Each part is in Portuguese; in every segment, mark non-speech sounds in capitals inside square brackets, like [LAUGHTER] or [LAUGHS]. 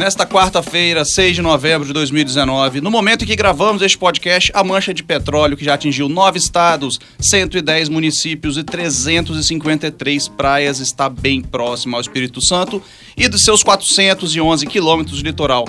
Nesta quarta-feira, 6 de novembro de 2019, no momento em que gravamos este podcast, a mancha de petróleo, que já atingiu nove estados, 110 municípios e 353 praias, está bem próxima ao Espírito Santo e dos seus 411 quilômetros de litoral.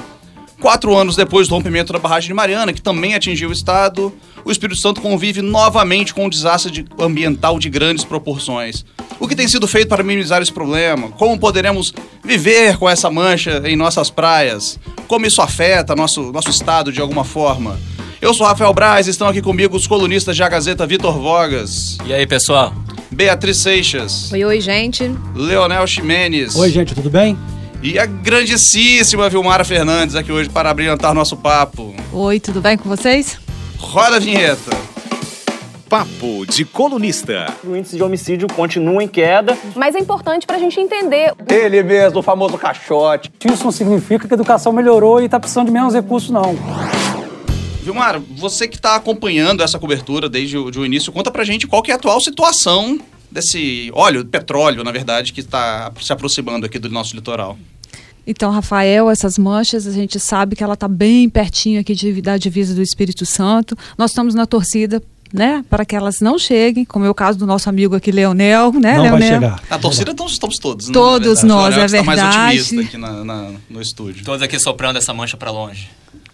Quatro anos depois do rompimento da barragem de Mariana, que também atingiu o estado, o Espírito Santo convive novamente com um desastre de- ambiental de grandes proporções. O que tem sido feito para minimizar esse problema? Como poderemos viver com essa mancha em nossas praias? Como isso afeta nosso, nosso estado de alguma forma? Eu sou Rafael Braz, estão aqui comigo os colunistas da Gazeta Vitor Vogas, E aí, pessoal? Beatriz Seixas, Oi, oi, gente. Leonel Ximenes Oi, gente, tudo bem? e a grandíssima Vilmara Fernandes aqui hoje para brilhantar nosso papo. Oi, tudo bem com vocês? Roda a vinheta. Papo de colunista. O índice de homicídio continua em queda. Mas é importante para a gente entender Ele mesmo, o famoso caixote. Isso não significa que a educação melhorou e está precisando de menos recursos, não. Vilmar, você que está acompanhando essa cobertura desde o, de o início, conta pra gente qual que é a atual situação desse óleo, petróleo, na verdade, que está se aproximando aqui do nosso litoral. Então, Rafael, essas manchas, a gente sabe que ela está bem pertinho aqui de, da divisa do Espírito Santo. Nós estamos na torcida, né, para que elas não cheguem, como é o caso do nosso amigo aqui, Leonel, né, não vai Leonel? chegar. Na torcida estamos, estamos todos, né? Todos nós, é que está mais verdade. otimista aqui na- na- no estúdio. Todos aqui soprando essa mancha pra longe.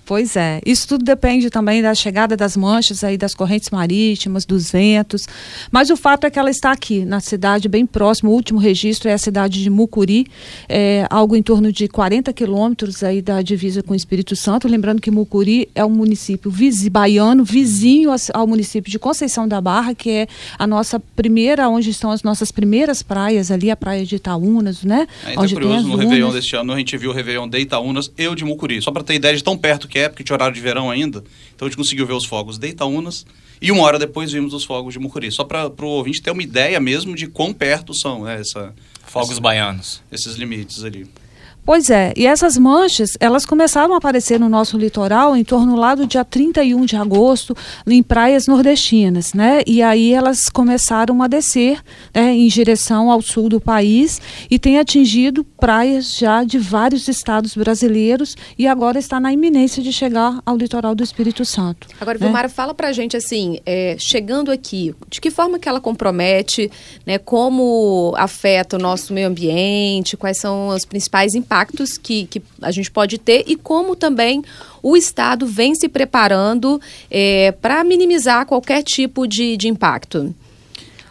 Pois é. Isso tudo depende também da chegada das manchas aí das correntes marítimas, dos ventos. Mas o fato é que ela está aqui, na cidade bem próxima. O último registro é a cidade de Mucuri, é, algo em torno de 40 quilômetros aí da divisa com o Espírito Santo. Lembrando que Mucuri é um município vizi, baiano, vizinho ao município de Conceição da Barra, que é a nossa primeira, onde estão as nossas primeiras praias ali, a praia de Itaúnas, né? É, então onde curioso, no Réveillon deste ano, a gente viu o Réveillon de Itaúnas e o de Mucuri. Só para ter ideia de tão perto que é, porque tinha horário de verão ainda. Então a gente conseguiu ver os fogos de Itaúnas e uma hora depois vimos os fogos de Mucuri. Só para o ouvinte ter uma ideia mesmo de quão perto são né, essa, Fogos essa- baianos. esses limites ali. Pois é, e essas manchas, elas começaram a aparecer no nosso litoral em torno lá do dia 31 de agosto, em praias nordestinas, né? E aí elas começaram a descer né, em direção ao sul do país e tem atingido praias já de vários estados brasileiros e agora está na iminência de chegar ao litoral do Espírito Santo. Agora, né? Vilmara, fala pra gente assim, é, chegando aqui, de que forma que ela compromete, né, como afeta o nosso meio ambiente, quais são os principais impactos que, que a gente pode ter e como também o Estado vem se preparando para minimizar qualquer tipo de, de impacto.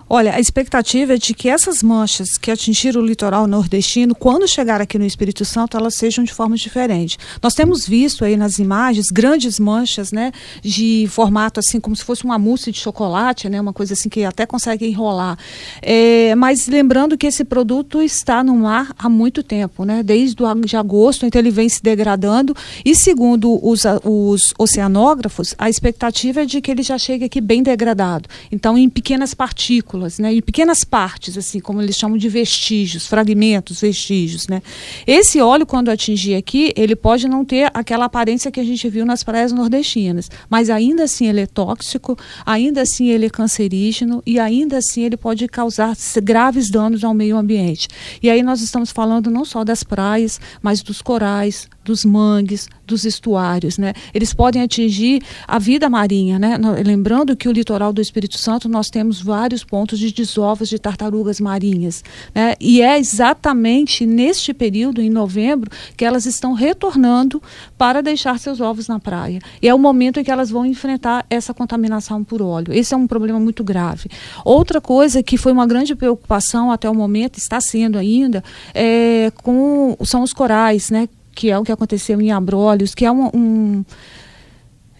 Olha, a expectativa é de que essas manchas que atingiram o litoral nordestino, quando chegar aqui no Espírito Santo, elas sejam de forma diferente. Nós temos visto aí nas imagens grandes manchas, né, de formato assim como se fosse uma mousse de chocolate, né, uma coisa assim que até consegue enrolar. É, mas lembrando que esse produto está no mar há muito tempo, né, desde o, de agosto, então ele vem se degradando. E segundo os, os oceanógrafos, a expectativa é de que ele já chegue aqui bem degradado. Então, em pequenas partículas, né, em pequenas partes, assim como eles chamam de vestígios, fragmentos, vestígios, né. Esse óleo, quando atingir aqui, ele pode não ter aquela aparência que a gente viu nas praias nordestinas, mas ainda assim ele é tóxico, ainda assim ele é cancerígeno e ainda assim ele pode causar graves danos ao meio ambiente. E aí nós estamos falando não só das praias, mas dos corais, dos mangues, dos estuários, né? Eles podem atingir a vida marinha, né? Lembrando que o litoral do Espírito Santo nós temos vários pontos de desovas de tartarugas marinhas, né? E é exatamente neste período, em novembro, que elas estão retornando para deixar seus ovos na praia. E é o momento em que elas vão enfrentar essa contaminação por óleo. Esse é um problema muito grave. Outra coisa que foi uma grande preocupação até o momento, está sendo ainda, é com, são os corais, né? Que é o que aconteceu em Abrolhos, que é um, um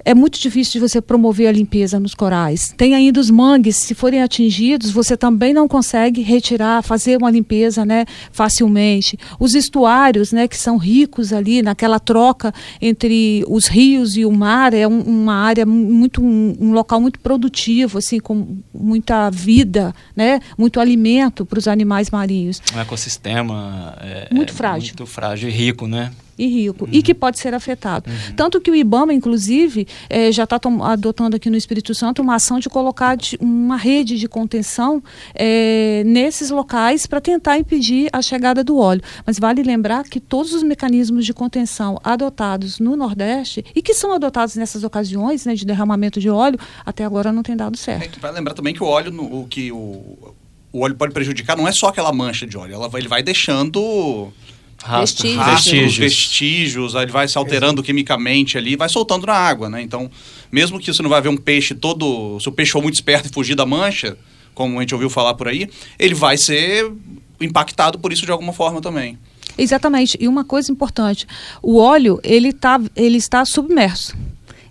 é muito difícil de você promover a limpeza nos corais. Tem ainda os mangues, se forem atingidos, você também não consegue retirar, fazer uma limpeza né, facilmente. Os estuários, né, que são ricos ali naquela troca entre os rios e o mar, é um- uma área muito, um, um local muito produtivo, assim, com muita vida, né, muito alimento para os animais marinhos. Um ecossistema é, Muito é frágil. Muito frágil e rico, né? E rico uhum. e que pode ser afetado. Uhum. Tanto que o IBAMA, inclusive, eh, já está adotando aqui no Espírito Santo uma ação de colocar de, uma rede de contenção eh, nesses locais para tentar impedir a chegada do óleo. Mas vale lembrar que todos os mecanismos de contenção adotados no Nordeste e que são adotados nessas ocasiões né, de derramamento de óleo, até agora não tem dado certo. Vai lembrar também que o óleo, no, o que o, o óleo pode prejudicar não é só aquela mancha de óleo, ela, ele vai deixando Rastro, vestígios. Vestígios, ele vai se alterando quimicamente ali, vai soltando na água, né? Então, mesmo que você não vai ver um peixe todo, se o peixe for muito esperto e fugir da mancha, como a gente ouviu falar por aí, ele vai ser impactado por isso de alguma forma também. Exatamente. E uma coisa importante, o óleo ele, tá, ele está submerso.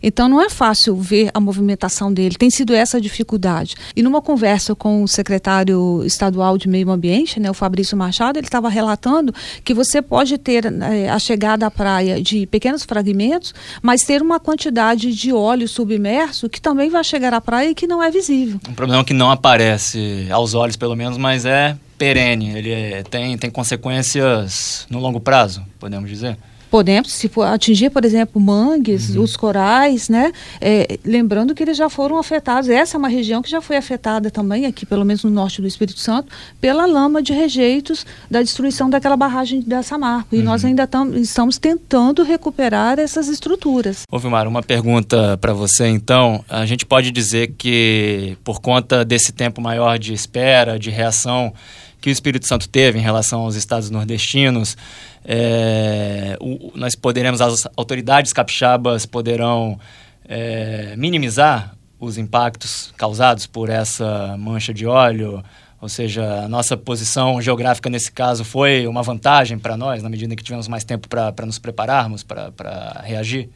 Então não é fácil ver a movimentação dele, tem sido essa a dificuldade. E numa conversa com o secretário estadual de Meio Ambiente, né, o Fabrício Machado, ele estava relatando que você pode ter é, a chegada à praia de pequenos fragmentos, mas ter uma quantidade de óleo submerso que também vai chegar à praia e que não é visível. Um problema que não aparece aos olhos, pelo menos, mas é perene. Ele é, tem, tem consequências no longo prazo, podemos dizer podemos, se for atingir, por exemplo, mangues, uhum. os corais, né? É, lembrando que eles já foram afetados. Essa é uma região que já foi afetada também, aqui pelo menos no norte do Espírito Santo, pela lama de rejeitos da destruição daquela barragem da Samarco. E uhum. nós ainda tam, estamos tentando recuperar essas estruturas. Ô Vilmar, uma pergunta para você então. A gente pode dizer que por conta desse tempo maior de espera, de reação que o Espírito Santo teve em relação aos estados nordestinos, é, o, nós poderemos, as autoridades capixabas poderão é, minimizar os impactos causados por essa mancha de óleo, ou seja, a nossa posição geográfica nesse caso foi uma vantagem para nós, na medida que tivemos mais tempo para nos prepararmos, para reagir?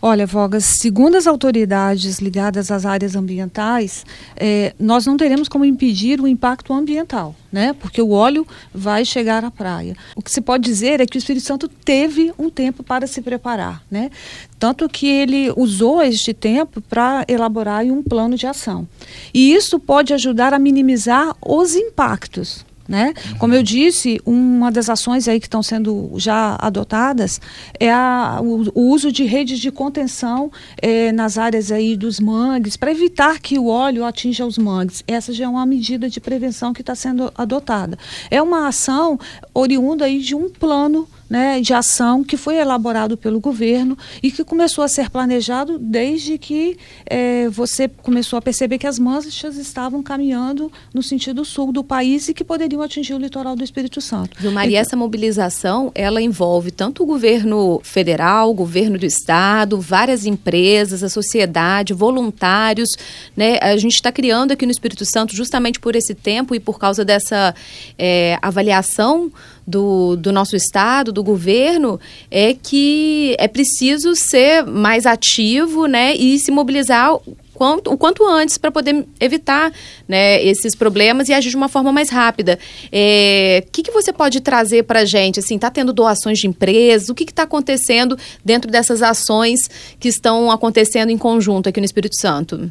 Olha, Vogas, segundo as autoridades ligadas às áreas ambientais, é, nós não teremos como impedir o impacto ambiental, né? Porque o óleo vai chegar à praia. O que se pode dizer é que o Espírito Santo teve um tempo para se preparar, né? Tanto que ele usou este tempo para elaborar um plano de ação. E isso pode ajudar a minimizar os impactos, né? Como eu disse, uma das ações aí que estão sendo já adotadas é a, o, o, uso de redes de contenção eh, nas áreas aí dos mangues para evitar que o óleo atinja os mangues. Essa já é uma medida de prevenção que está sendo adotada. É uma ação oriunda aí de um plano né, de ação que foi elaborado pelo governo e que começou a ser planejado desde que é, você começou a perceber que as manchas estavam caminhando no sentido sul do país e que poderiam atingir o litoral do Espírito Santo. Viu, Maria, então, essa mobilização, ela envolve tanto o governo federal, o governo do estado, várias empresas, a sociedade, voluntários, né? A gente está criando aqui no Espírito Santo justamente por esse tempo e por causa dessa é, avaliação do, do nosso Estado, do governo, é que é preciso ser mais ativo né, e se mobilizar quanto, o quanto antes para poder evitar né, esses problemas e agir de uma forma mais rápida. O é, que, que você pode trazer para a gente? Está assim, tá tendo doações de empresas? O que está acontecendo dentro dessas ações que estão acontecendo em conjunto aqui no Espírito Santo?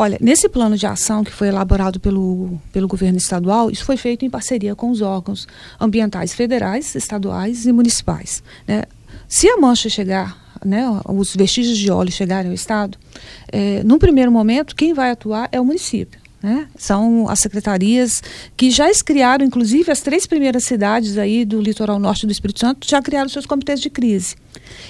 Olha, nesse plano de ação que foi elaborado pelo, pelo governo estadual, isso foi feito em parceria com os órgãos ambientais federais, estaduais e municipais. Né? Se a mancha chegar, né, os vestígios de óleo chegarem ao estado, é, num primeiro momento, quem vai atuar é o município. Né? São as secretarias que já criaram, inclusive as três primeiras cidades aí do litoral norte do Espírito Santo já criaram seus comitês de crise.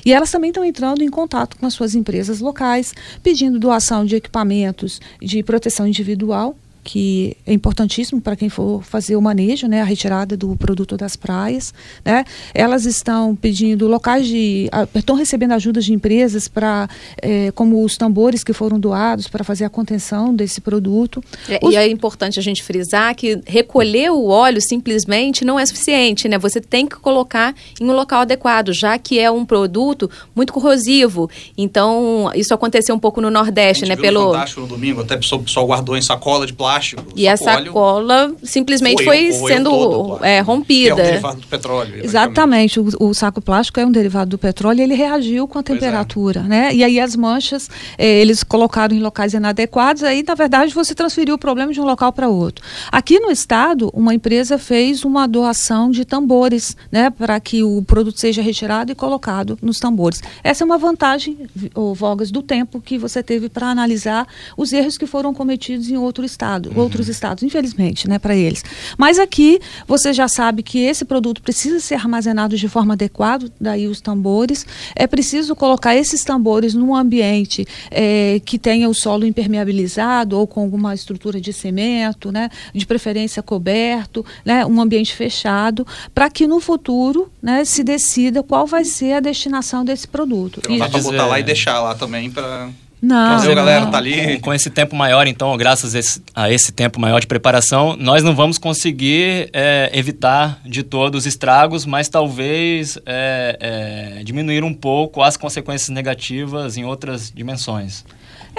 E elas também estão entrando em contato com as suas empresas locais, pedindo doação de equipamentos de proteção individual que é importantíssimo para quem for fazer o manejo, né, a retirada do produto das praias, né? Elas estão pedindo locais de, estão recebendo ajudas de empresas para, é, como os tambores que foram doados para fazer a contenção desse produto. É, os... E é importante a gente frisar que recolher o óleo simplesmente não é suficiente, né? Você tem que colocar em um local adequado, já que é um produto muito corrosivo. Então isso aconteceu um pouco no Nordeste, né? Pelo fantástico no domingo, até o pessoal guardou em sacola de plástico plástico. E a sacola simplesmente foi sendo é, rompida. Que é um derivado do petróleo. Exatamente. O, o, saco plástico é um derivado do petróleo e ele reagiu com a pois é. temperatura, é. né? E aí as manchas, eh, eles colocaram em locais inadequados, aí na verdade você transferiu o problema de um local para outro. Aqui no estado, uma empresa fez uma doação de tambores, né? Para que o produto seja retirado e colocado nos tambores. Essa é uma vantagem, ou Vogas, do tempo que você teve para analisar os erros que foram cometidos em outro estado, uhum. outros estados, infelizmente, né, para eles. Mas aqui você já sabe que esse produto precisa ser armazenado de forma adequada, daí os tambores. É preciso colocar esses tambores num ambiente é, que tenha o solo impermeabilizado ou com alguma estrutura de cimento, né, de preferência coberto, né, um ambiente fechado, para que no futuro né, se decida qual vai ser a destinação desse produto. Não dá para botar lá e deixar lá também para não, dizer, a galera tá ali. Com, com, esse tempo maior, então, graças a esse, a esse, tempo maior de preparação, nós não vamos conseguir é, evitar de todos os estragos, mas talvez é, é, diminuir um pouco as consequências negativas em outras dimensões.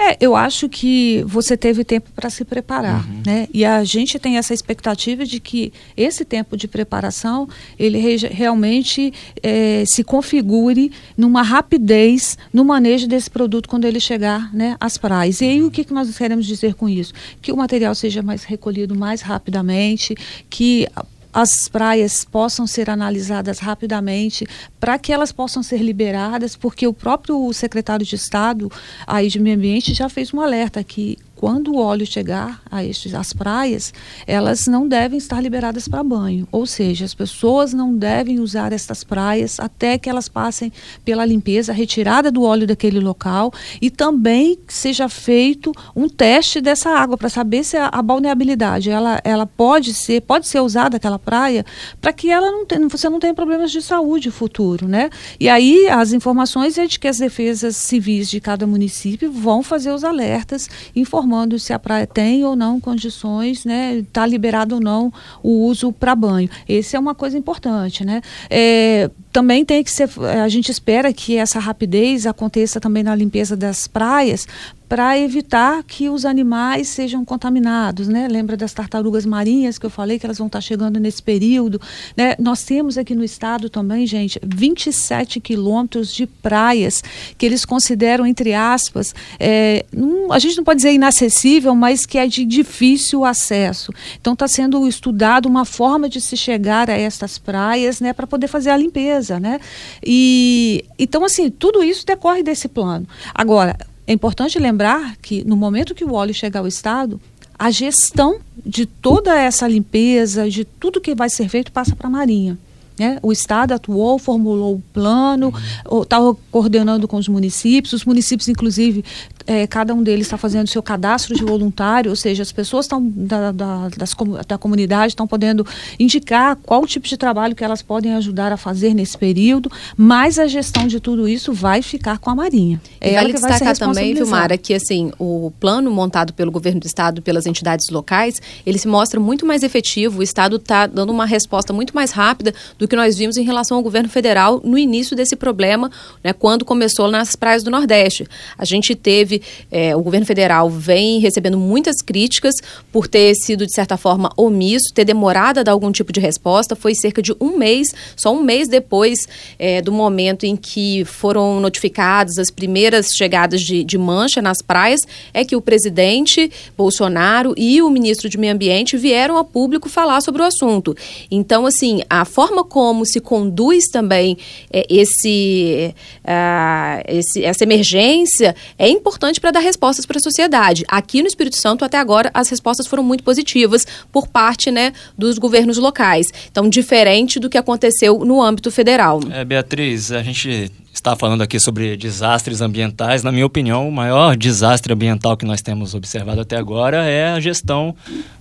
É, eu acho que você teve tempo para se preparar, uhum. né? E a gente tem essa expectativa de que esse tempo de preparação ele re realmente é, se configure numa rapidez no manejo desse produto quando ele chegar, né, às praias. E aí o que, que nós queremos dizer com isso? Que o material seja mais recolhido mais rapidamente, que as praias possam ser analisadas rapidamente para que elas possam ser liberadas, porque o próprio secretário de Estado aí de Meio Ambiente já fez um alerta que quando o óleo chegar a estes, às praias, elas não devem estar liberadas para banho. Ou seja, as pessoas não devem usar estas praias até que elas passem pela limpeza, retirada do óleo daquele local e também seja feito um teste dessa água para saber se a, a, balneabilidade ela, ela pode ser pode ser usada aquela praia para que ela não tenha, você não tenha problemas de saúde futuro, né? E aí as informações é de que as defesas civis de cada município vão fazer os alertas informando informando se a praia tem ou não condições, né, está liberado ou não o uso para banho. Essa é uma coisa importante, né? É, também tem que ser, a gente espera que essa rapidez aconteça também na limpeza das praias, para evitar que os animais sejam contaminados, né? Lembra das tartarugas marinhas que eu falei que elas vão estar chegando nesse período, né? Nós temos aqui no estado também, gente, 27 quilômetros de praias que eles consideram, entre aspas, é, a gente não pode dizer inacessível, mas que é de difícil acesso. Então está sendo estudado uma forma de se chegar a estas praias, né? Para poder fazer a limpeza, né? E então assim tudo isso decorre desse plano. Agora é importante lembrar que no momento que o óleo chegar ao Estado, a gestão de toda essa limpeza, de tudo que vai ser feito, passa para a Marinha. Né? O Estado atuou, formulou o plano, está coordenando com os municípios. Os municípios, inclusive, é, cada um deles está fazendo seu cadastro de voluntário, ou seja, as pessoas estão da, da, das, da comunidade estão podendo indicar qual tipo de trabalho que elas podem ajudar a fazer nesse período, mas a gestão de tudo isso vai ficar com a Marinha. É e vale destacar também, Vilmara, que assim, o plano montado pelo governo do estado, pelas entidades locais, ele se mostra muito mais efetivo, o estado está dando uma resposta muito mais rápida do que nós vimos em relação ao governo federal no início desse problema, né, quando começou nas praias do Nordeste. A gente teve, é, o governo federal vem recebendo muitas críticas por ter sido, de certa forma, omisso, ter demorado a dar algum tipo de resposta. Foi cerca de um mês, só um mês depois é, do momento em que foram notificadas as primeiras chegadas de, de mancha nas praias, é que o presidente Bolsonaro e o ministro de Meio Ambiente vieram ao público falar sobre o assunto. Então, assim, a forma como como se conduz também é, esse, uh, esse, essa emergência é importante para dar respostas para a sociedade. Aqui no Espírito Santo, até agora, as respostas foram muito positivas por parte né, dos governos locais. Então, diferente do que aconteceu no âmbito federal. É, Beatriz, a gente está falando aqui sobre desastres ambientais. Na minha opinião, o maior desastre ambiental que nós temos observado até agora é a gestão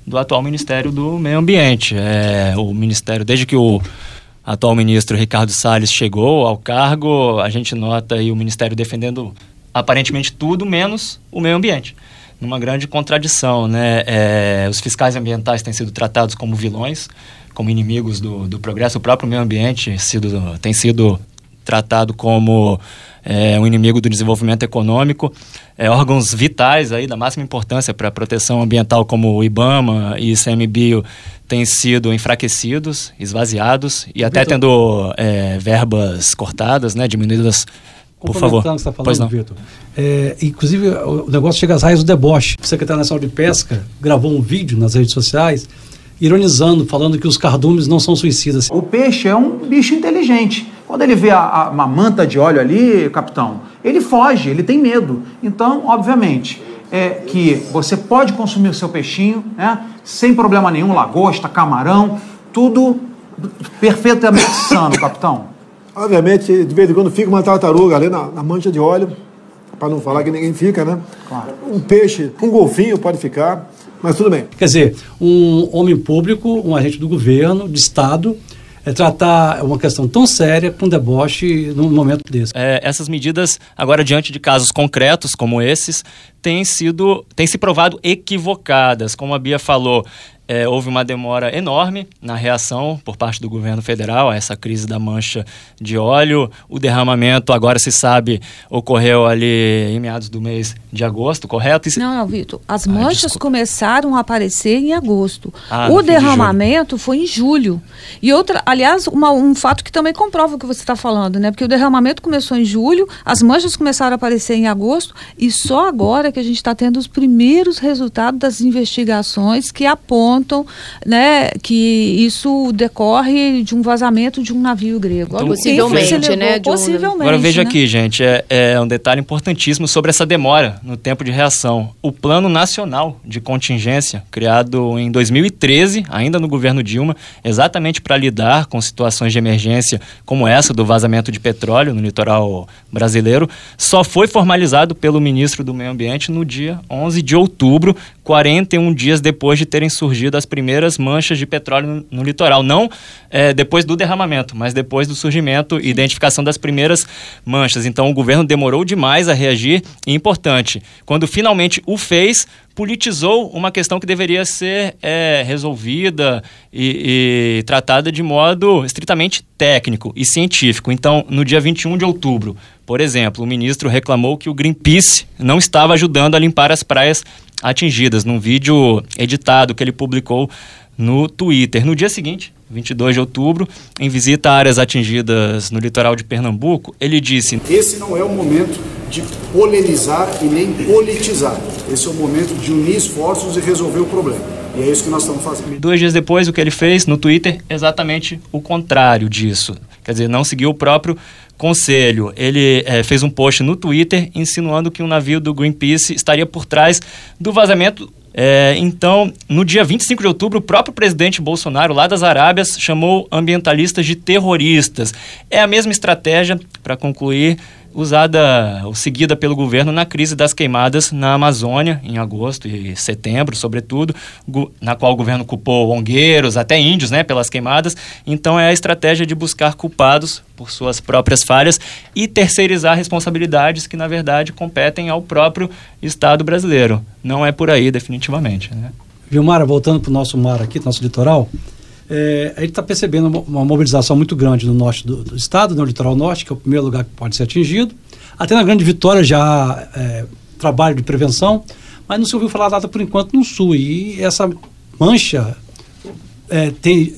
do atual Ministério do Meio Ambiente. É, o Ministério, desde que o atual ministro Ricardo Salles chegou ao cargo, a gente nota aí o ministério defendendo aparentemente tudo menos o meio ambiente. Numa grande contradição, né? É, os fiscais ambientais têm sido tratados como vilões, como inimigos do, do progresso. O próprio meio ambiente sido, tem sido tratado como é um inimigo do desenvolvimento econômico. É, órgãos vitais aí da máxima importância para a proteção ambiental, como o IBAMA e ICMBio, têm sido enfraquecidos, esvaziados e até tendo é, verbas cortadas, né, diminuídas por favor. que você está falando, Vitor. É, inclusive, o negócio chega às raias do deboche. O secretário nacional de Pesca gravou um vídeo nas redes sociais ironizando, falando que os cardumes não são suicidas. O peixe é um bicho inteligente. Quando ele vê a, a, uma manta de óleo ali, capitão, ele foge, ele tem medo. Então, obviamente, é que você pode consumir o seu peixinho, né, sem problema nenhum, lagosta, camarão, tudo perfeitamente sano, capitão. Obviamente, de vez em quando fica uma tartaruga ali na, na mancha de óleo, para não falar que ninguém fica, né? Claro. Um peixe, um golfinho pode ficar, mas tudo bem. Quer dizer, um homem público, um agente do governo, de Estado, é, tratar uma questão tão séria com deboche num momento desse. É, essas medidas, agora diante de casos concretos como esses, têm sido, têm se provado equivocadas. Como a Bia falou, é, houve uma demora enorme na reação por parte do governo federal a essa crise da mancha de óleo. O derramamento, agora se sabe, ocorreu ali em meados do mês de agosto, correto? Não, não, Vitor. As ah, manchas ah, começaram a aparecer em agosto. Ah, o derramamento de foi em julho. E outra, aliás, uma, um fato que também comprova o que você está falando, né? Porque o derramamento começou em julho, as manchas começaram a aparecer em agosto, e só agora que a gente está tendo os primeiros resultados das investigações que apontam apontam né, que isso decorre de um vazamento de um navio grego. Então, possivelmente, né? Possivelmente. Agora veja né? aqui, gente, é, é um detalhe importantíssimo sobre essa demora no tempo de reação. O Plano Nacional de Contingência, criado em 2013, ainda no governo Dilma, exatamente para lidar com situações de emergência como essa do vazamento de petróleo no litoral brasileiro, só foi formalizado pelo ministro do Meio Ambiente no dia 11 de outubro, 41 dias depois de terem surgido as primeiras manchas de petróleo no, no litoral. Não é, depois do derramamento, mas depois do surgimento e identificação das primeiras manchas. Então o governo demorou demais a reagir e importante, quando finalmente o fez, politizou uma questão que deveria ser é, resolvida e, e, tratada de modo estritamente técnico e científico. Então, no dia 21 de outubro, por exemplo, o ministro reclamou que o Greenpeace não estava ajudando a limpar as praias atingidas, num vídeo editado que ele publicou no Twitter. No dia seguinte, 22 de outubro, em visita a áreas atingidas no litoral de Pernambuco, ele disse: Esse não é o momento de polemizar e nem politizar. Esse é o momento de unir esforços e resolver o problema. E é isso que nós estamos fazendo. Dois dias depois, o que ele fez no Twitter, exatamente o contrário disso. Quer dizer, não seguiu o próprio conselho. Ele é, fez um post no Twitter insinuando que um navio do Greenpeace estaria por trás do vazamento. É, então, no dia 25 de outubro, o próprio presidente Bolsonaro, lá das Arábias, chamou ambientalistas de terroristas. É a mesma estratégia, para concluir, usada ou seguida pelo governo na crise das queimadas na Amazônia, em agosto e setembro, sobretudo, na qual o governo culpou ongueiros, até índios, né, pelas queimadas. Então é a estratégia de buscar culpados por suas próprias falhas e terceirizar responsabilidades que, na verdade, competem ao próprio Estado brasileiro. Não é por aí, definitivamente. Né? Vilmara, voltando para o nosso mar aqui, nosso litoral, é, a gente está percebendo uma mobilização muito grande no norte do, do, estado, no litoral norte, que é o primeiro lugar que pode ser atingido. Até na Grande Vitória já é, trabalho de prevenção, mas não se ouviu falar nada por enquanto no sul. E essa mancha é, tem.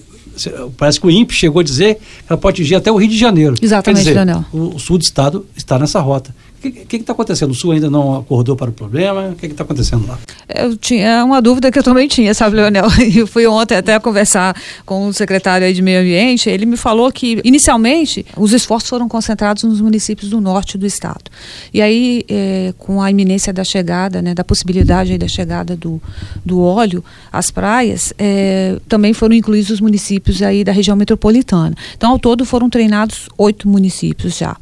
Parece que o INPE chegou a dizer que ela pode atingir até o Rio de Janeiro. Exatamente, dizer, Daniel. O, o sul do estado está nessa rota. O que está acontecendo? O Sul ainda não acordou para o problema? O que está acontecendo lá? Eu tinha uma dúvida que eu também tinha, sabe, Leonel? [LAUGHS] Eu fui ontem até conversar com o secretário de Meio Ambiente. Ele me falou que, inicialmente, os esforços foram concentrados nos municípios do norte do estado. E aí, é, com a iminência da chegada, né, da possibilidade da chegada do, do óleo às praias, é, também foram incluídos os municípios aí da região metropolitana. Então, ao todo, foram treinados oito municípios já.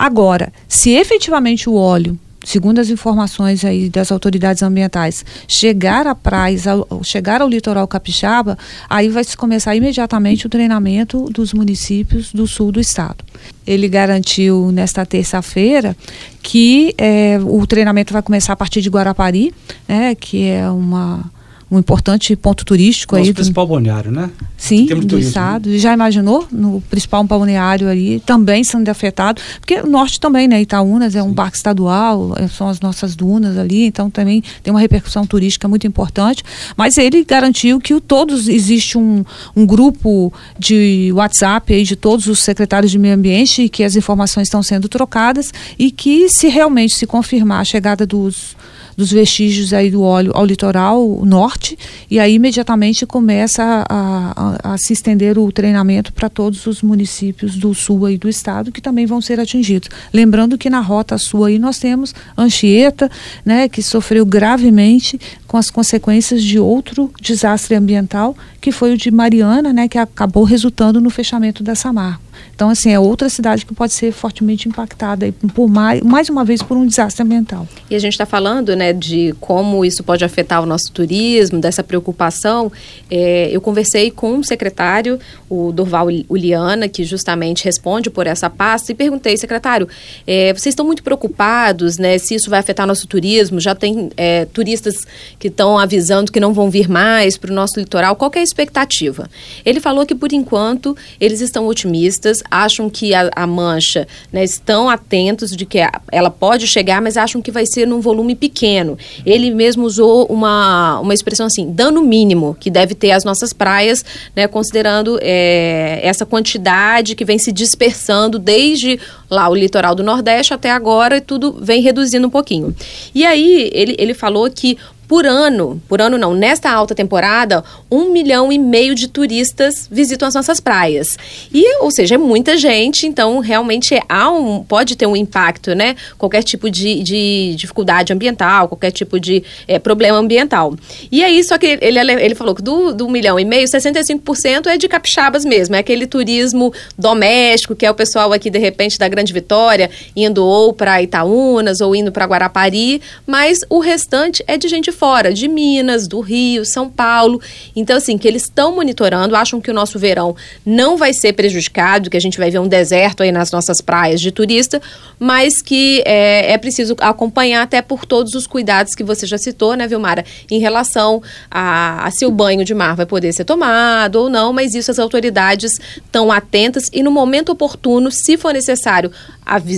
Agora, se efetivamente o óleo segundo as informações aí das autoridades ambientais, chegar à praia, chegar ao litoral capixaba, aí vai se começar imediatamente o treinamento dos municípios do sul do estado. Ele garantiu nesta terça-feira que é, o treinamento vai começar a partir de Guarapari, né, que é uma um importante ponto turístico Nosso aí. principal do, balneário, né? Sim, do turismo, estado. Já imaginou no principal balneário ali também sendo afetado? Porque o norte também, né? Itaúnas é um Sim. parque estadual, é, são as nossas dunas ali, então também tem uma repercussão turística muito importante. Mas ele garantiu que o, todos existe um, um grupo de WhatsApp aí de todos os secretários de meio ambiente e que as informações estão sendo trocadas e que se realmente se confirmar a chegada dos dos vestígios aí do óleo ao litoral norte e aí imediatamente começa a, a, a se estender o treinamento para todos os municípios do sul aí do estado que também vão ser atingidos. Lembrando que na rota sul aí nós temos Anchieta, né, que sofreu gravemente com as consequências de outro desastre ambiental que foi o de Mariana, né, que acabou resultando no fechamento da Samarco. Então, assim, é outra cidade que pode ser fortemente impactada por mais, mais uma vez por um desastre ambiental. E a gente está falando, né, de como isso pode afetar o nosso turismo, dessa preocupação. É, eu conversei com um secretário, o Dorval Uliana, que justamente responde por essa pasta, e perguntei, secretário, é, vocês estão muito preocupados, né, se isso vai afetar nosso turismo? Já tem é, turistas que estão avisando que não vão vir mais para o nosso litoral. Qual é a expectativa? Ele falou que, por enquanto, eles estão otimistas acham que a, a mancha, né, estão atentos de que ela pode chegar, mas acham que vai ser num volume pequeno. Ele mesmo usou uma, uma expressão assim, dano mínimo, que deve ter as nossas praias, né, considerando é, essa quantidade que vem se dispersando desde lá o litoral do Nordeste até agora, e tudo vem reduzindo um pouquinho. E aí ele, ele falou que por ano, por ano não, nesta alta temporada, um milhão e meio de turistas visitam as nossas praias. E, ou seja, é muita gente, então realmente há um, pode ter um impacto, né? Qualquer tipo de, de dificuldade ambiental, qualquer tipo de é, problema ambiental. E aí, só que ele, ele falou que do, do milhão e meio, 65% é de capixabas mesmo, é aquele turismo doméstico, que é o pessoal aqui, de repente, da Grande Vitória, indo ou para Itaúnas ou indo para Guarapari, mas o restante é de gente fora, de Minas, do Rio, São Paulo. Então, assim, que eles estão monitorando, acham que o nosso verão não vai ser prejudicado, que a gente vai ver um deserto aí nas nossas praias de turista, mas que é, é preciso acompanhar até por todos os cuidados que você já citou, né, Vilmara, em relação a, a se o banho de mar vai poder ser tomado ou não, mas isso as autoridades estão atentas e no momento oportuno, se for necessário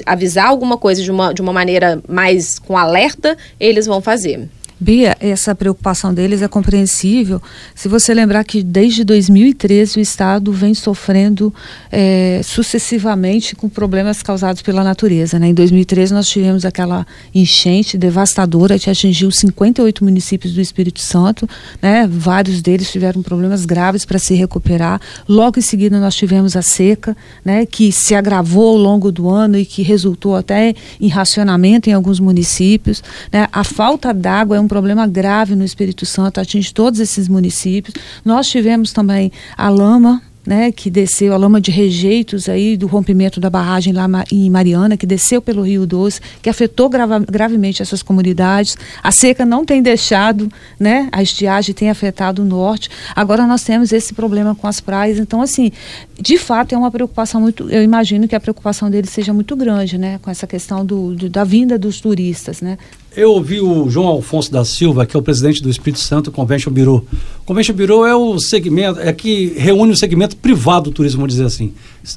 avisar alguma coisa de uma, de uma maneira mais com alerta, eles vão fazer. Bia, essa preocupação deles é compreensível. Se você lembrar que desde 2013 o Estado vem sofrendo é, sucessivamente com problemas causados pela natureza. Né? Em 2013 nós tivemos aquela enchente devastadora que atingiu 58 municípios do Espírito Santo. Né? Vários deles tiveram problemas graves para se recuperar. Logo em seguida nós tivemos a seca, né? que se agravou ao longo do ano e que resultou até em racionamento em alguns municípios. Né? A falta d'água é um problema grave no Espírito Santo, atinge todos esses municípios. Nós tivemos também a lama, né, que desceu a lama de rejeitos aí do rompimento da barragem lá em Mariana, que desceu pelo Rio Doce, que afetou grava, gravemente essas comunidades. A seca não tem deixado, né, a estiagem tem afetado o norte. Agora nós temos esse problema com as praias. Então, assim, de fato é uma preocupação muito. Eu imagino que a preocupação deles seja muito grande, né, com essa questão do, do da vinda dos turistas, né. Eu ouvi o João Alfonso da Silva, que é o presidente do Espírito Santo Convention Bureau. Convention Bureau é o segmento, é que reúne o segmento privado do turismo, vamos dizer assim.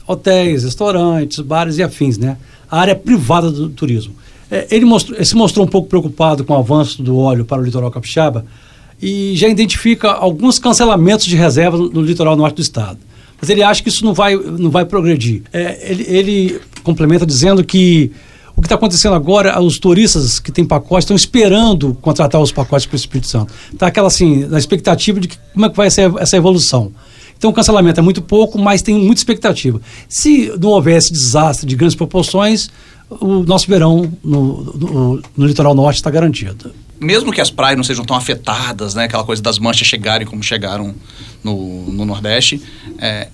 Hotéis, restaurantes, bares e afins, né? A área privada do turismo. É, ele, mostrou, ele se mostrou um pouco preocupado com o avanço do óleo para o litoral capixaba e já identifica alguns cancelamentos de reservas no, no litoral norte do estado. Mas ele acha que isso não vai, não vai progredir. É, ele, ele complementa dizendo que o que está acontecendo agora, os turistas que têm pacotes estão esperando contratar os pacotes para o Espírito Santo. Está aquela assim, na expectativa de que, como é que vai ser essa evolução. Então o cancelamento é muito pouco, mas tem muita expectativa. Se não houvesse desastre de grandes proporções, o nosso verão no, no, no litoral norte está garantido. Mesmo que as praias não sejam tão afetadas, né, aquela coisa das manchas chegarem como chegaram no, no Nordeste, é,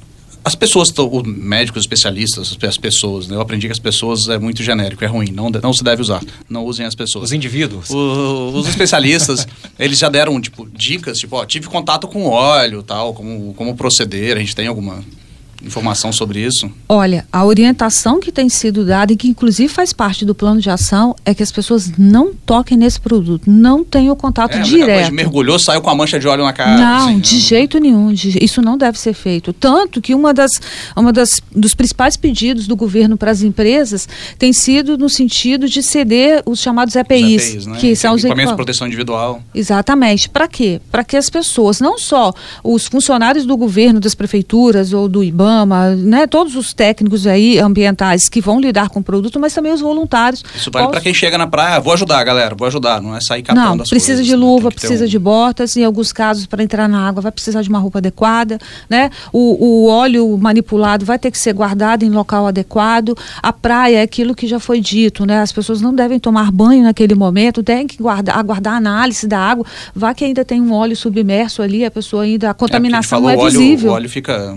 as pessoas, os médicos, especialistas, as pessoas, né? eu aprendi que as pessoas é muito genérico, é ruim, não, não se deve usar. Não usem as pessoas. Os indivíduos. O, os especialistas, [LAUGHS] eles já deram, tipo, dicas, tipo, ó, tive contato com óleo, tal, como, como proceder, a gente tem alguma informação sobre isso? Olha, a orientação que tem sido dada e que inclusive faz parte do plano de ação é que as pessoas não toquem nesse produto, não tenham contato É, direto. mergulhou, saiu com a mancha de óleo na cara. Não, assim, de jeito nenhum. de- isso não deve ser feito. Tanto que uma das, uma das dos principais pedidos do governo para as empresas tem sido no sentido de ceder os chamados EPIs, EPIs, né? que são os equipamentos de proteção individual. Exatamente. Para quê? Para que as pessoas, não só os funcionários do governo, das prefeituras ou do IBAMA, né, todos os técnicos aí ambientais que vão lidar com o produto, mas também os voluntários. Isso vale para quem chega na praia, vou ajudar, galera, vou ajudar, não é sair catando não, as precisa coisas, de né? luva, ter precisa um- de botas, em alguns casos, para entrar na água, vai precisar de uma roupa adequada, né? O, o óleo manipulado vai ter que ser guardado em local adequado. A praia é aquilo que já foi dito, né? As pessoas não devem tomar banho naquele momento, tem que guardar, aguardar a análise da água. Vá que ainda tem um óleo submerso ali, a pessoa ainda, a É, contaminação falou, é o óleo, visível. O óleo fica.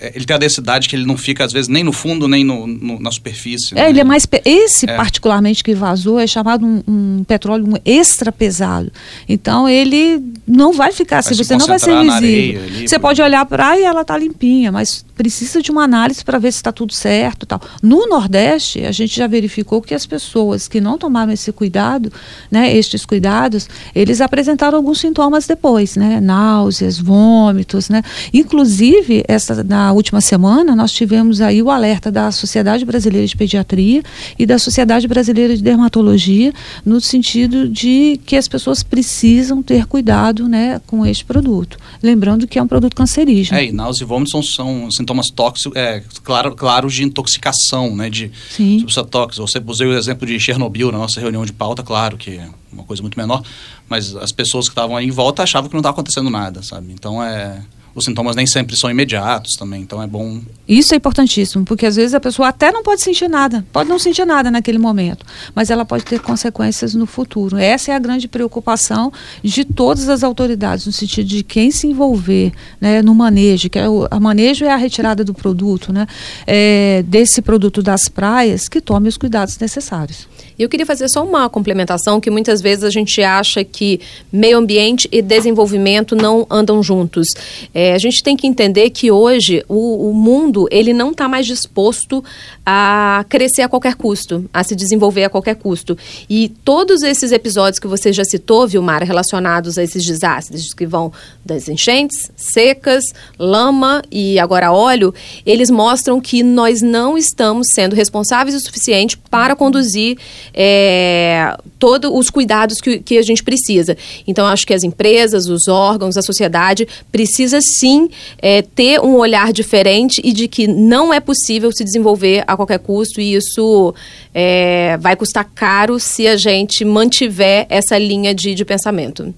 É, Ele tem a densidade que ele não fica, às vezes, nem no fundo, nem no, no- na superfície. É, né? ele é mais. pe- Esse, É. particularmente, que vazou, é chamado um, um petróleo extra pesado. Então, ele não vai ficar assim, Vai se você não vai ser visível. areia ali, você pro- pode olhar a praia e ela está limpinha, mas precisa de uma análise para ver se está tudo certo tal. No Nordeste, a gente já verificou que as pessoas que não tomaram esse cuidado, né, estes cuidados, eles apresentaram alguns sintomas depois, né? Náuseas, vômitos, né? Inclusive, essa, na última semana, nós tivemos aí o alerta da Sociedade Brasileira de Pediatria e da Sociedade Brasileira de Dermatologia, no sentido de que as pessoas precisam ter cuidado né, com este produto. Lembrando que é um produto cancerígeno. É, e náusea e vômitos são, são sintomas tóxicos, é, claro, claros de intoxicação, né, de Sim. substância tóxica. Você usei o exemplo de Chernobyl na nossa reunião de pauta, claro que é uma coisa muito menor, mas as pessoas que estavam aí em volta achavam que não estava acontecendo nada, sabe? Então, é, os sintomas nem sempre são imediatos também, então é bom Isso é importantíssimo, porque às vezes a pessoa até não pode sentir nada, pode não sentir nada naquele momento, mas ela pode ter consequências no futuro. Essa é a grande preocupação de todas as autoridades, no sentido de quem se envolver né, no manejo, que é o a manejo é a retirada do produto, né, é, desse produto das praias, que tome os cuidados necessários. E eu queria fazer só uma complementação, que muitas vezes a gente acha que meio ambiente e desenvolvimento não andam juntos. É, a gente tem que entender que hoje o, o mundo ele não está mais disposto a crescer a qualquer custo, a se desenvolver a qualquer custo. E todos esses episódios que você já citou, Vilmar, relacionados a esses desastres que vão das enchentes, secas, lama e agora óleo, eles mostram que nós não estamos sendo responsáveis o suficiente para conduzir é, todos os cuidados que, que a gente precisa. Então, acho que as empresas, os órgãos, a sociedade precisa sim é, ter um olhar diferente e de que não é possível se desenvolver a qualquer custo e isso é, vai custar caro se a gente mantiver essa linha de, de pensamento.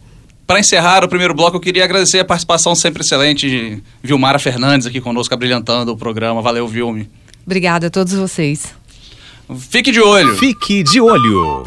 Para encerrar o primeiro bloco, eu queria agradecer a participação sempre excelente de Vilmara Fernandes aqui conosco, abrilhantando o programa. Valeu, Vilme. Obrigada a todos vocês. Fique de olho. Fique de olho.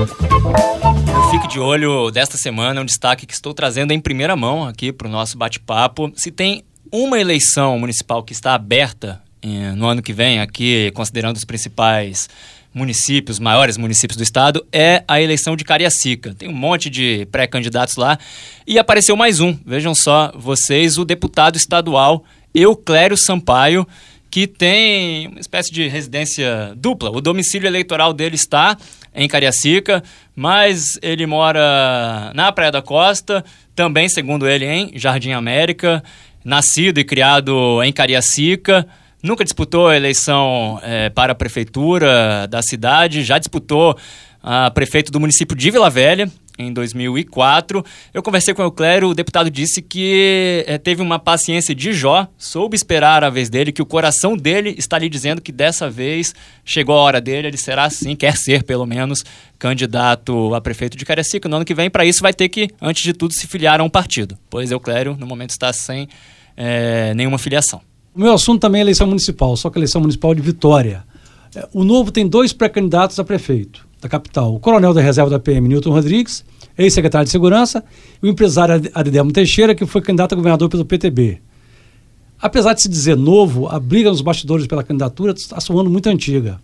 O Fique de Olho desta semana é um destaque que estou trazendo em primeira mão aqui para o nosso bate-papo. Se tem uma eleição municipal que está aberta eh, no ano que vem, aqui considerando os principais municípios, maiores municípios do estado, é a eleição de Cariacica. Tem um monte de pré-candidatos lá e apareceu mais um. Vejam só vocês, o deputado estadual Euclério Sampaio, que tem uma espécie de residência dupla. O domicílio eleitoral dele está em Cariacica, mas ele mora na Praia da Costa, também, segundo ele, em Jardim América, nascido e criado em Cariacica. Nunca disputou a eleição eh, para a prefeitura da cidade, já disputou a prefeito do município de Vila Velha em 2004. Eu conversei com o Euclério, o deputado disse que eh, teve uma paciência de Jó, soube esperar a vez dele, que o coração dele está lhe dizendo que dessa vez chegou a hora dele, ele será sim, quer ser pelo menos, candidato a prefeito de Cariacica. No ano que vem, para isso, vai ter que, antes de tudo, se filiar a um partido, pois Euclério, no momento, está sem eh, nenhuma filiação. O meu assunto também é eleição municipal, só que eleição municipal de Vitória. É, O Novo tem dois pré-candidatos a prefeito da capital. O coronel da reserva da PM, Newton Rodrigues, ex-secretário de Segurança, e o empresário Ad- Adelmo Teixeira, que foi candidato a governador pelo PTB. Apesar de se dizer novo, a briga nos bastidores pela candidatura está soando muito antiga.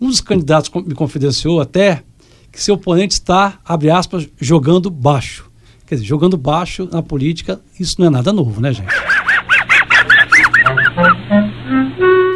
Um dos candidatos me confidenciou até que seu oponente está, abre aspas, jogando baixo. Quer dizer, jogando baixo na política, isso não é nada novo, né, gente?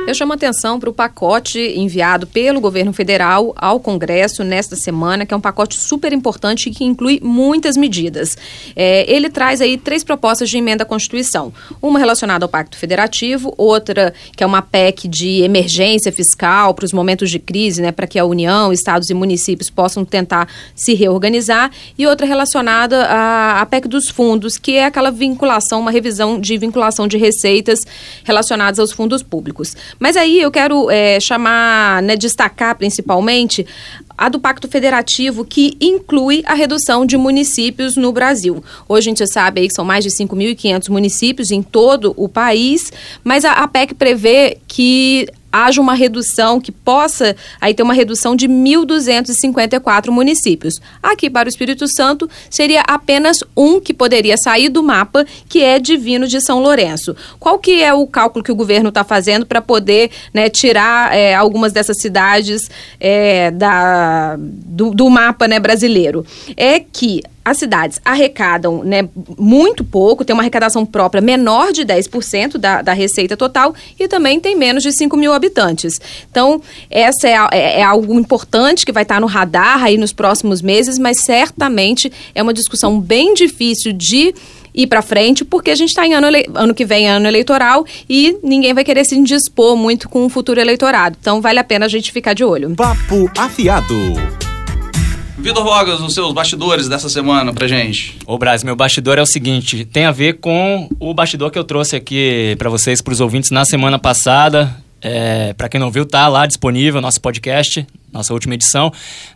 Eu chamo atenção para o pacote enviado pelo governo federal ao Congresso nesta semana, que é um pacote super importante que inclui muitas medidas. É, ele traz aí três propostas de emenda à Constituição: uma relacionada ao Pacto Federativo, outra que é uma PEC de emergência fiscal para os momentos de crise, né, para que a União, estados e municípios possam tentar se reorganizar, e outra relacionada à, à PEC dos fundos, que é aquela vinculação, uma revisão de vinculação de receitas relacionadas aos fundos públicos. Mas aí eu quero é, chamar, né, destacar principalmente a do Pacto Federativo, que inclui a redução de municípios no Brasil. Hoje a gente sabe que são mais de 5.500 municípios em todo o país, mas a, a PEC prevê que haja uma redução, que possa aí ter uma redução de 1.254 municípios. Aqui para o Espírito Santo seria apenas um que poderia sair do mapa, que é Divino de São Lourenço. Qual que é o cálculo que o governo está fazendo para poder né, tirar é, algumas dessas cidades é, da, do, do mapa né, brasileiro? É que as cidades arrecadam né, muito pouco, tem uma arrecadação própria menor de 10% da, da receita total e também tem menos de 5 mil habitantes. Então, essa é, é, é, algo importante que vai estar no radar aí nos próximos meses, mas certamente é uma discussão bem difícil de ir para frente, porque a gente está em ano, ano que vem, ano eleitoral, e ninguém vai querer se indispor muito com o futuro eleitorado. Então, vale a pena a gente ficar de olho. Papo afiado. Vitor Vogas, os seus bastidores dessa semana pra gente. Ô, Braz, meu bastidor é o seguinte: tem a ver com o bastidor que eu trouxe aqui para vocês, para os ouvintes, na semana passada. É, para quem não viu, tá lá disponível nosso podcast, nossa última edição,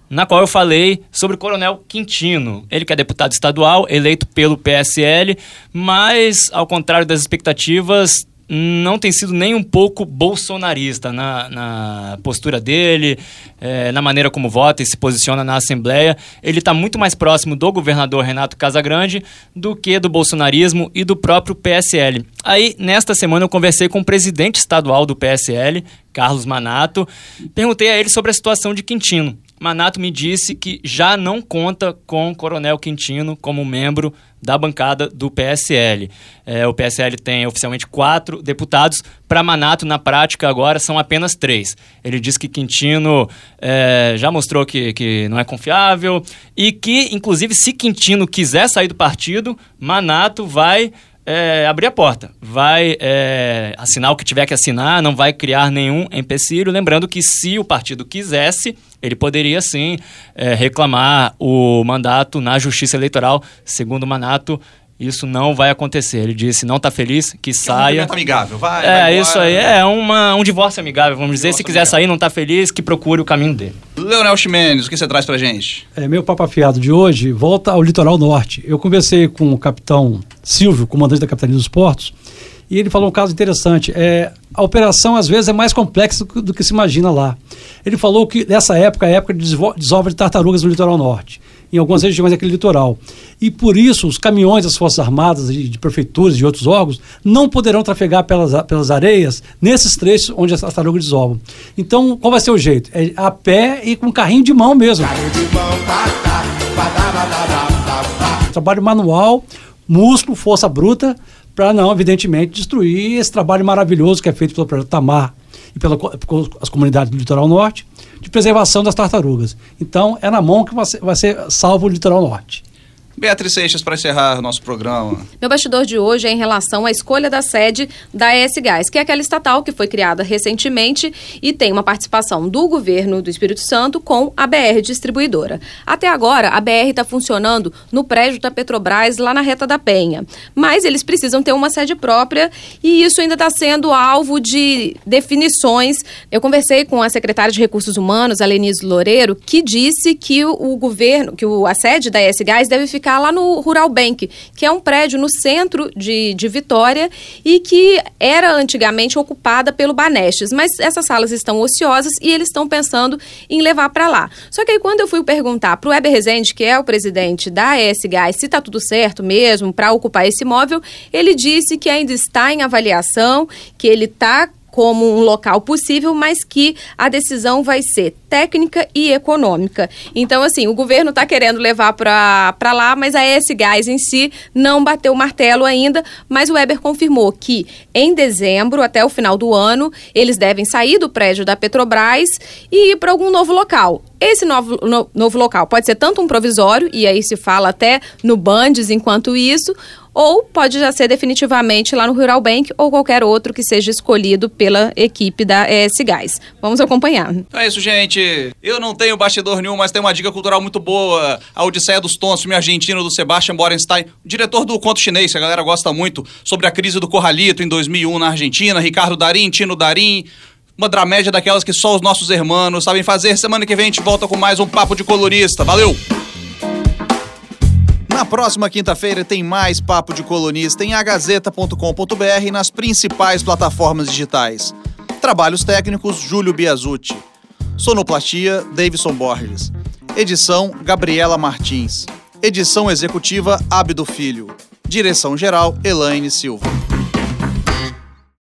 na qual eu falei sobre o Coronel Quintino. Ele que é deputado estadual, eleito pelo PSL, mas, ao contrário das expectativas, não tem sido nem um pouco bolsonarista na, na postura dele, é, na maneira como vota e se posiciona na Assembleia. Ele está muito mais próximo do governador Renato Casagrande do que do bolsonarismo e do próprio PSL. Aí, nesta semana, eu conversei com o presidente estadual do PSL, Carlos Manato, perguntei a ele sobre a situação de Quintino. Manato me disse que já não conta com o Coronel Quintino como membro da bancada do PSL. É, o PSL tem oficialmente quatro deputados. Para Manato, na prática, agora são apenas três. Ele diz que Quintino é, já mostrou que, que não é confiável e que, inclusive, se Quintino quiser sair do partido, Manato vai é, abrir a porta, vai é, assinar o que tiver que assinar, não vai criar nenhum empecilho. Lembrando que se o partido quisesse, ele poderia sim é, reclamar o mandato na Justiça Eleitoral. Segundo o Manato, isso não vai acontecer. Ele disse, não está feliz, que, que saia. É um amigável, vai. É, vai isso aí. É uma, um divórcio amigável, vamos dizer. Se quiser amigável. sair, não está feliz, que procure o caminho dele. Leonel Ximenes, o que você traz pra gente? É, meu papo afiado de hoje volta ao litoral norte. Eu conversei com o capitão Silvio, comandante da Capitania dos Portos, e ele falou um caso interessante. É, a operação, às vezes, é mais complexa do que, do que se imagina lá. Ele falou que nessa época é a época de desova de tartarugas no litoral norte em algumas regiões daquele litoral. E por isso os caminhões das Forças Armadas, de, de prefeituras e de outros órgãos não poderão trafegar pelas, pelas areias nesses trechos onde as tartarugas desovam. Então, qual vai ser o jeito? É a pé e com carrinho de mão mesmo. Trabalho manual, músculo, força bruta, para não, evidentemente, destruir esse trabalho maravilhoso que é feito pelo projeto Tamar e pelas comunidades do litoral norte de preservação das tartarugas. Então, é na mão que vai ser, vai ser salvo o litoral norte. Beatriz Seixas, para encerrar nosso programa. Meu bastidor de hoje é em relação à escolha da sede da ES Gás, que é aquela estatal que foi criada recentemente e tem uma participação do governo do Espírito Santo com a BR Distribuidora. Até agora, a BR está funcionando no prédio da Petrobras, lá na Reta da Penha. Mas eles precisam ter uma sede própria e isso ainda está sendo alvo de definições. Eu conversei com a secretária de Recursos Humanos, a Lenise Loureiro, que disse que o, governo, que a sede da ES Gás deve ficar ficar lá no Rural Bank, que é um prédio no centro de, de Vitória e que era antigamente ocupada pelo Banestes. Mas essas salas estão ociosas e eles estão pensando em levar para lá. Só que aí quando eu fui perguntar para o Weber Rezende, que é o presidente da ES se está tudo certo mesmo para ocupar esse imóvel, ele disse que ainda está em avaliação, que ele está como um local possível, mas que a decisão vai ser técnica e econômica. Então, assim, o governo está querendo levar para lá, mas a ES Gás em si não bateu o martelo ainda, mas o Weber confirmou que em dezembro, até o final do ano, eles devem sair do prédio da Petrobras e ir para algum novo local. Esse novo, no, novo local pode ser tanto um provisório, e aí se fala até no Bandes enquanto isso, ou pode já ser definitivamente lá no Rural Bank ou qualquer outro que seja escolhido pela equipe da ES Gás. Vamos acompanhar. É isso, gente. Eu não tenho bastidor nenhum, mas tem uma dica cultural muito boa. A Odisseia dos Tons, filme argentino do Sebastian Borenstein, diretor do Conto Chinês, que a galera gosta muito, sobre a crise do Corralito em 2001 na Argentina. Ricardo Darim, Tino Darim uma dramédia daquelas que só os nossos irmãos sabem fazer. Semana que vem a gente volta com mais um Papo de Colorista. Valeu! Na próxima quinta-feira tem mais Papo de Colunista em agazeta.com.br e nas principais plataformas digitais. Trabalhos técnicos Júlio Biasucci. Sonoplastia Davidson Borges. Edição Gabriela Martins. Edição executiva Abdo Filho. Direção geral Elaine Silva.